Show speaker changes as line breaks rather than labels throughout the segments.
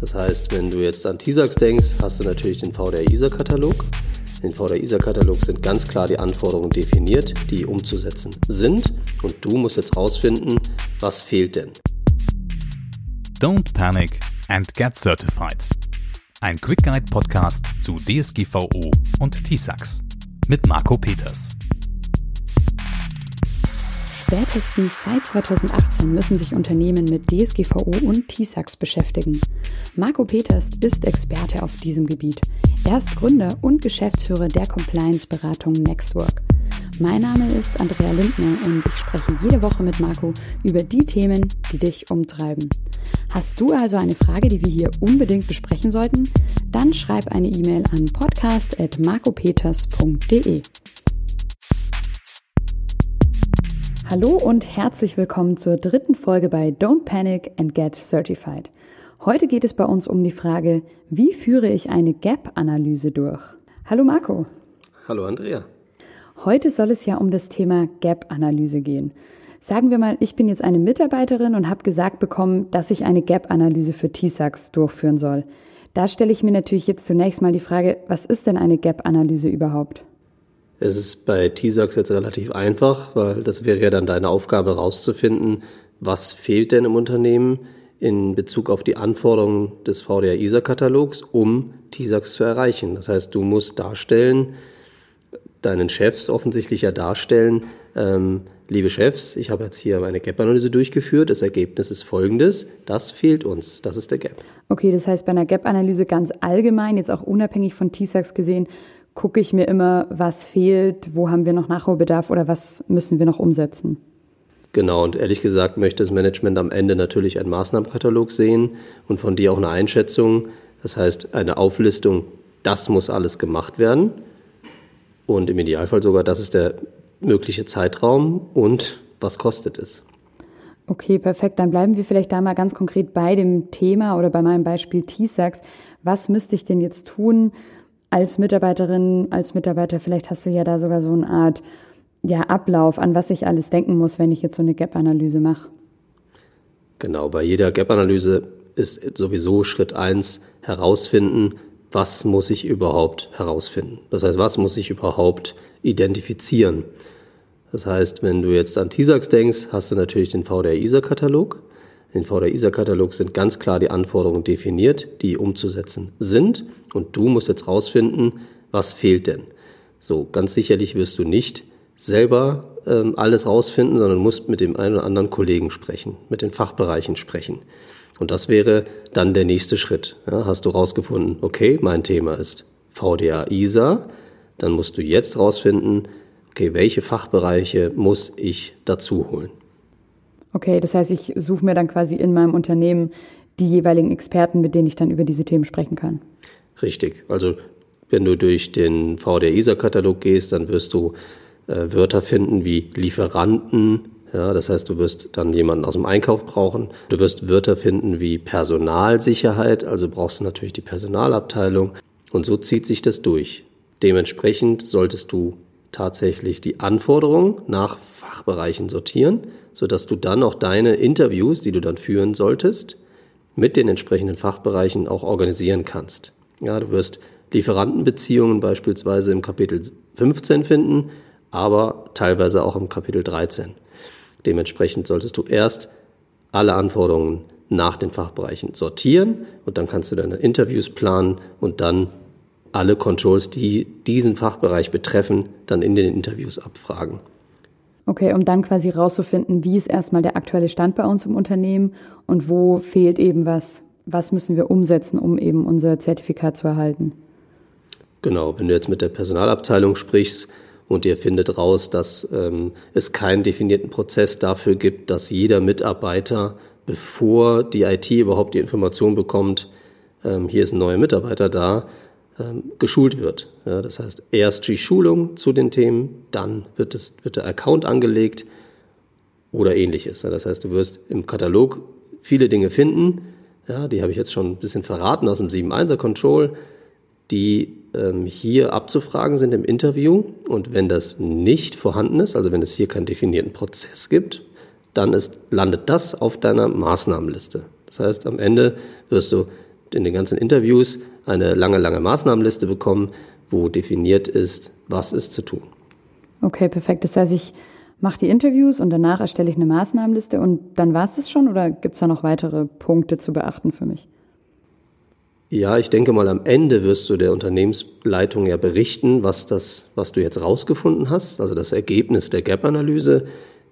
Das heißt, wenn du jetzt an TISAX denkst, hast du natürlich den VDR-ISA-Katalog. In VDR-ISA-Katalog sind ganz klar die Anforderungen definiert, die umzusetzen sind. Und du musst jetzt rausfinden, was fehlt denn.
Don't panic and get certified. Ein Quick Guide Podcast zu DSGVO und TISAX mit Marco Peters.
Spätestens seit 2018 müssen sich Unternehmen mit DSGVO und TISAX beschäftigen. Marco Peters ist Experte auf diesem Gebiet. Er ist Gründer und Geschäftsführer der Compliance-Beratung Nextwork. Mein Name ist Andrea Lindner und ich spreche jede Woche mit Marco über die Themen, die dich umtreiben. Hast du also eine Frage, die wir hier unbedingt besprechen sollten? Dann schreib eine E-Mail an podcast.marcopeters.de. Hallo und herzlich willkommen zur dritten Folge bei Don't Panic and Get Certified. Heute geht es bei uns um die Frage, wie führe ich eine Gap-Analyse durch? Hallo Marco.
Hallo Andrea.
Heute soll es ja um das Thema Gap-Analyse gehen. Sagen wir mal, ich bin jetzt eine Mitarbeiterin und habe gesagt bekommen, dass ich eine Gap-Analyse für TISAX durchführen soll. Da stelle ich mir natürlich jetzt zunächst mal die Frage, was ist denn eine Gap-Analyse überhaupt?
Es ist bei TISAX jetzt relativ einfach, weil das wäre ja dann deine Aufgabe herauszufinden, was fehlt denn im Unternehmen in Bezug auf die Anforderungen des VDA-ISA-Katalogs, um TISAX zu erreichen. Das heißt, du musst darstellen, deinen Chefs offensichtlich ja darstellen, ähm, liebe Chefs, ich habe jetzt hier meine Gap-Analyse durchgeführt, das Ergebnis ist folgendes, das fehlt uns, das ist der Gap.
Okay, das heißt bei einer Gap-Analyse ganz allgemein, jetzt auch unabhängig von TISAX gesehen, gucke ich mir immer, was fehlt, wo haben wir noch Nachholbedarf oder was müssen wir noch umsetzen.
Genau, und ehrlich gesagt möchte das Management am Ende natürlich einen Maßnahmenkatalog sehen und von dir auch eine Einschätzung, das heißt eine Auflistung, das muss alles gemacht werden. Und im Idealfall sogar, das ist der mögliche Zeitraum und was kostet es.
Okay, perfekt. Dann bleiben wir vielleicht da mal ganz konkret bei dem Thema oder bei meinem Beispiel TISAX. Was müsste ich denn jetzt tun, als Mitarbeiterin, als Mitarbeiter, vielleicht hast du ja da sogar so eine Art ja, Ablauf, an was ich alles denken muss, wenn ich jetzt so eine Gap-Analyse mache.
Genau, bei jeder Gap-Analyse ist sowieso Schritt eins herausfinden, was muss ich überhaupt herausfinden. Das heißt, was muss ich überhaupt identifizieren. Das heißt, wenn du jetzt an TISAX denkst, hast du natürlich den VDR-ISA-Katalog. In VDR-ISA-Katalog sind ganz klar die Anforderungen definiert, die umzusetzen sind. Und du musst jetzt rausfinden, was fehlt denn. So, ganz sicherlich wirst du nicht selber ähm, alles rausfinden, sondern musst mit dem einen oder anderen Kollegen sprechen, mit den Fachbereichen sprechen. Und das wäre dann der nächste Schritt. Ja, hast du rausgefunden, okay, mein Thema ist VDA ISA, dann musst du jetzt rausfinden, okay, welche Fachbereiche muss ich dazu holen.
Okay, das heißt, ich suche mir dann quasi in meinem Unternehmen die jeweiligen Experten, mit denen ich dann über diese Themen sprechen kann.
Richtig. Also wenn du durch den VDR-ISA-Katalog gehst, dann wirst du äh, Wörter finden wie Lieferanten. Ja, das heißt, du wirst dann jemanden aus dem Einkauf brauchen. Du wirst Wörter finden wie Personalsicherheit, also brauchst du natürlich die Personalabteilung. Und so zieht sich das durch. Dementsprechend solltest du tatsächlich die Anforderungen nach Fachbereichen sortieren, sodass du dann auch deine Interviews, die du dann führen solltest, mit den entsprechenden Fachbereichen auch organisieren kannst. Ja, du wirst Lieferantenbeziehungen beispielsweise im Kapitel 15 finden, aber teilweise auch im Kapitel 13. Dementsprechend solltest du erst alle Anforderungen nach den Fachbereichen sortieren und dann kannst du deine Interviews planen und dann alle Controls, die diesen Fachbereich betreffen, dann in den Interviews abfragen.
Okay, um dann quasi rauszufinden, wie ist erstmal der aktuelle Stand bei uns im Unternehmen und wo fehlt eben was, was müssen wir umsetzen, um eben unser Zertifikat zu erhalten.
Genau, wenn du jetzt mit der Personalabteilung sprichst und ihr findet raus, dass ähm, es keinen definierten Prozess dafür gibt, dass jeder Mitarbeiter, bevor die IT überhaupt die Information bekommt, ähm, hier ist ein neuer Mitarbeiter da, ähm, geschult wird. Ja, das heißt, erst die Schulung zu den Themen, dann wird, es, wird der Account angelegt oder ähnliches. Ja, das heißt, du wirst im Katalog viele Dinge finden, ja, die habe ich jetzt schon ein bisschen verraten aus dem 7.1er Control, die ähm, hier abzufragen sind im Interview. Und wenn das nicht vorhanden ist, also wenn es hier keinen definierten Prozess gibt, dann ist, landet das auf deiner Maßnahmenliste. Das heißt, am Ende wirst du in den ganzen Interviews eine lange, lange Maßnahmenliste bekommen, wo definiert ist, was ist zu tun.
Okay, perfekt. Das heißt, ich mache die Interviews und danach erstelle ich eine Maßnahmenliste und dann war es das schon oder gibt es da noch weitere Punkte zu beachten für mich?
Ja, ich denke mal, am Ende wirst du der Unternehmensleitung ja berichten, was das, was du jetzt rausgefunden hast. Also das Ergebnis der Gap-Analyse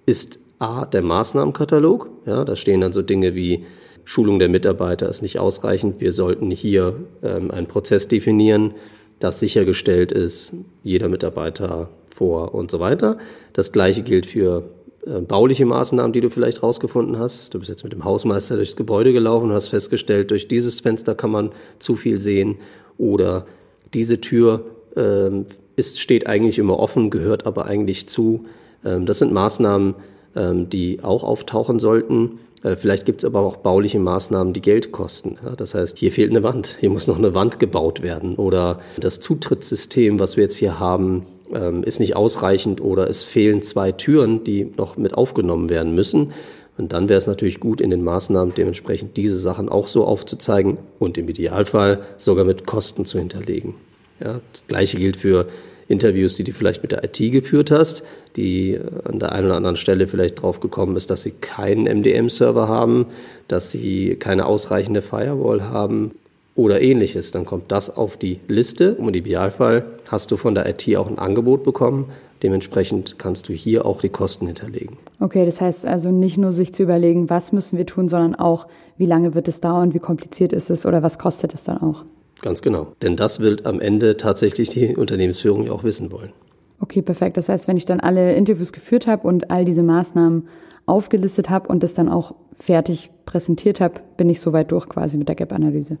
ist A, der Maßnahmenkatalog. Ja, da stehen dann so Dinge wie Schulung der Mitarbeiter ist nicht ausreichend. Wir sollten hier ähm, einen Prozess definieren, dass sichergestellt ist, jeder Mitarbeiter vor und so weiter. Das gleiche gilt für äh, bauliche Maßnahmen, die du vielleicht rausgefunden hast. Du bist jetzt mit dem Hausmeister durchs Gebäude gelaufen und hast festgestellt, durch dieses Fenster kann man zu viel sehen oder diese Tür äh, ist, steht eigentlich immer offen, gehört aber eigentlich zu. Ähm, das sind Maßnahmen, ähm, die auch auftauchen sollten. Äh, vielleicht gibt es aber auch bauliche Maßnahmen, die Geld kosten. Ja, das heißt, hier fehlt eine Wand, hier muss noch eine Wand gebaut werden oder das Zutrittssystem, was wir jetzt hier haben, ähm, ist nicht ausreichend oder es fehlen zwei Türen, die noch mit aufgenommen werden müssen. Und dann wäre es natürlich gut, in den Maßnahmen dementsprechend diese Sachen auch so aufzuzeigen und im Idealfall sogar mit Kosten zu hinterlegen. Ja, das Gleiche gilt für Interviews, die du vielleicht mit der IT geführt hast, die an der einen oder anderen Stelle vielleicht drauf gekommen ist, dass sie keinen MDM-Server haben, dass sie keine ausreichende Firewall haben oder ähnliches. Dann kommt das auf die Liste im Idealfall hast du von der IT auch ein Angebot bekommen. Dementsprechend kannst du hier auch die Kosten hinterlegen.
Okay, das heißt also nicht nur sich zu überlegen, was müssen wir tun, sondern auch, wie lange wird es dauern, wie kompliziert ist es oder was kostet es dann auch.
Ganz genau. Denn das wird am Ende tatsächlich die Unternehmensführung ja auch wissen wollen.
Okay, perfekt. Das heißt, wenn ich dann alle Interviews geführt habe und all diese Maßnahmen aufgelistet habe und das dann auch fertig präsentiert habe, bin ich soweit durch quasi mit der Gap-Analyse.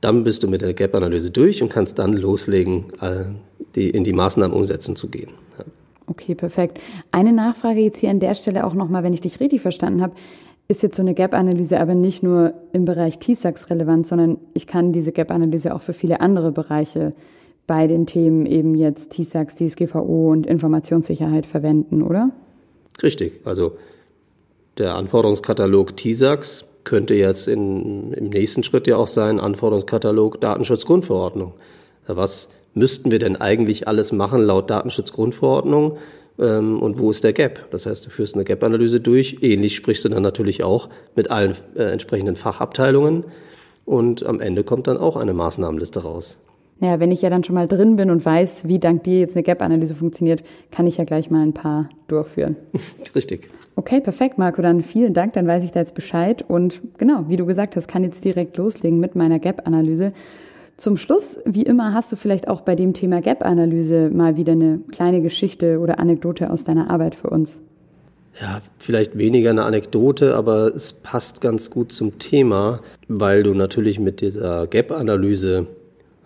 Dann bist du mit der Gap-Analyse durch und kannst dann loslegen, äh, die, in die Maßnahmen umsetzen zu gehen.
Okay, perfekt. Eine Nachfrage jetzt hier an der Stelle auch nochmal, wenn ich dich richtig verstanden habe ist jetzt so eine Gap-Analyse aber nicht nur im Bereich TISAX relevant, sondern ich kann diese Gap-Analyse auch für viele andere Bereiche bei den Themen eben jetzt TISAX, DSGVO und Informationssicherheit verwenden, oder?
Richtig. Also der Anforderungskatalog TISAX könnte jetzt in, im nächsten Schritt ja auch sein Anforderungskatalog Datenschutzgrundverordnung. Was müssten wir denn eigentlich alles machen laut Datenschutzgrundverordnung? Ähm, und wo ist der Gap. Das heißt, du führst eine Gap-Analyse durch. Ähnlich sprichst du dann natürlich auch mit allen äh, entsprechenden Fachabteilungen und am Ende kommt dann auch eine Maßnahmenliste raus.
Ja, wenn ich ja dann schon mal drin bin und weiß, wie dank dir jetzt eine Gap-Analyse funktioniert, kann ich ja gleich mal ein paar durchführen.
Richtig.
Okay, perfekt, Marco. Dann vielen Dank. Dann weiß ich da jetzt Bescheid. Und genau, wie du gesagt hast, kann jetzt direkt loslegen mit meiner Gap-Analyse. Zum Schluss, wie immer, hast du vielleicht auch bei dem Thema Gap-Analyse mal wieder eine kleine Geschichte oder Anekdote aus deiner Arbeit für uns.
Ja, vielleicht weniger eine Anekdote, aber es passt ganz gut zum Thema, weil du natürlich mit dieser Gap-Analyse,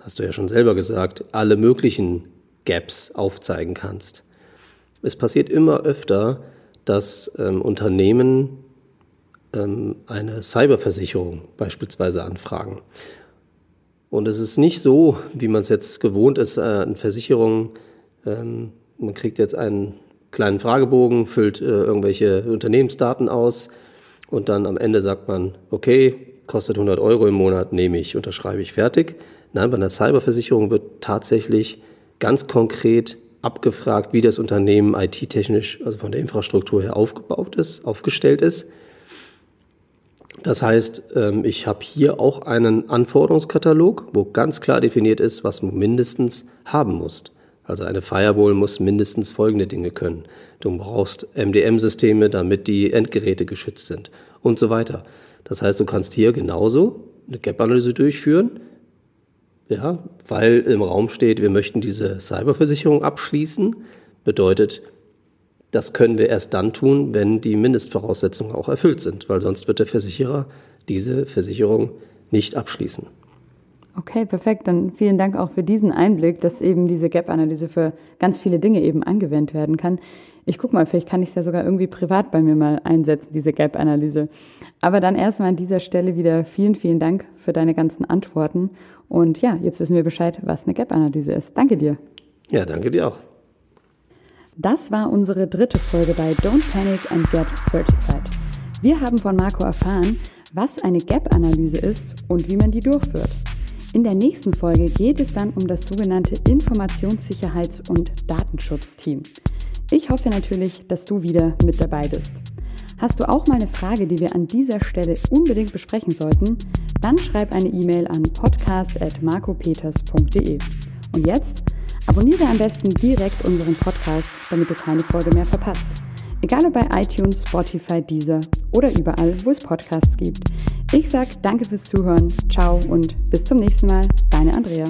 hast du ja schon selber gesagt, alle möglichen Gaps aufzeigen kannst. Es passiert immer öfter, dass ähm, Unternehmen ähm, eine Cyberversicherung beispielsweise anfragen. Und es ist nicht so, wie man es jetzt gewohnt ist, äh, an Versicherungen. Ähm, man kriegt jetzt einen kleinen Fragebogen, füllt äh, irgendwelche Unternehmensdaten aus und dann am Ende sagt man, okay, kostet 100 Euro im Monat, nehme ich, unterschreibe ich, fertig. Nein, bei einer Cyberversicherung wird tatsächlich ganz konkret abgefragt, wie das Unternehmen IT-technisch, also von der Infrastruktur her aufgebaut ist, aufgestellt ist das heißt, ähm, ich habe hier auch einen Anforderungskatalog, wo ganz klar definiert ist, was du mindestens haben musst. Also eine Firewall muss mindestens folgende Dinge können. Du brauchst MDM-Systeme, damit die Endgeräte geschützt sind und so weiter. Das heißt, du kannst hier genauso eine Gap-Analyse durchführen, ja, weil im Raum steht, wir möchten diese Cyberversicherung abschließen. Bedeutet, das können wir erst dann tun, wenn die Mindestvoraussetzungen auch erfüllt sind, weil sonst wird der Versicherer diese Versicherung nicht abschließen.
Okay, perfekt. Dann vielen Dank auch für diesen Einblick, dass eben diese Gap-Analyse für ganz viele Dinge eben angewendet werden kann. Ich gucke mal, vielleicht kann ich es ja sogar irgendwie privat bei mir mal einsetzen, diese Gap-Analyse. Aber dann erstmal an dieser Stelle wieder vielen, vielen Dank für deine ganzen Antworten. Und ja, jetzt wissen wir Bescheid, was eine Gap-Analyse ist. Danke dir.
Ja, danke dir auch.
Das war unsere dritte Folge bei Don't Panic and Get Certified. Wir haben von Marco erfahren, was eine Gap-Analyse ist und wie man die durchführt. In der nächsten Folge geht es dann um das sogenannte Informationssicherheits- und Datenschutzteam. Ich hoffe natürlich, dass du wieder mit dabei bist. Hast du auch mal eine Frage, die wir an dieser Stelle unbedingt besprechen sollten? Dann schreib eine E-Mail an podcast.marcopeters.de. Und jetzt abonniere am besten direkt unseren Podcast, damit du keine Folge mehr verpasst. Egal ob bei iTunes, Spotify, Deezer oder überall, wo es Podcasts gibt. Ich sage danke fürs Zuhören, ciao und bis zum nächsten Mal, deine Andrea.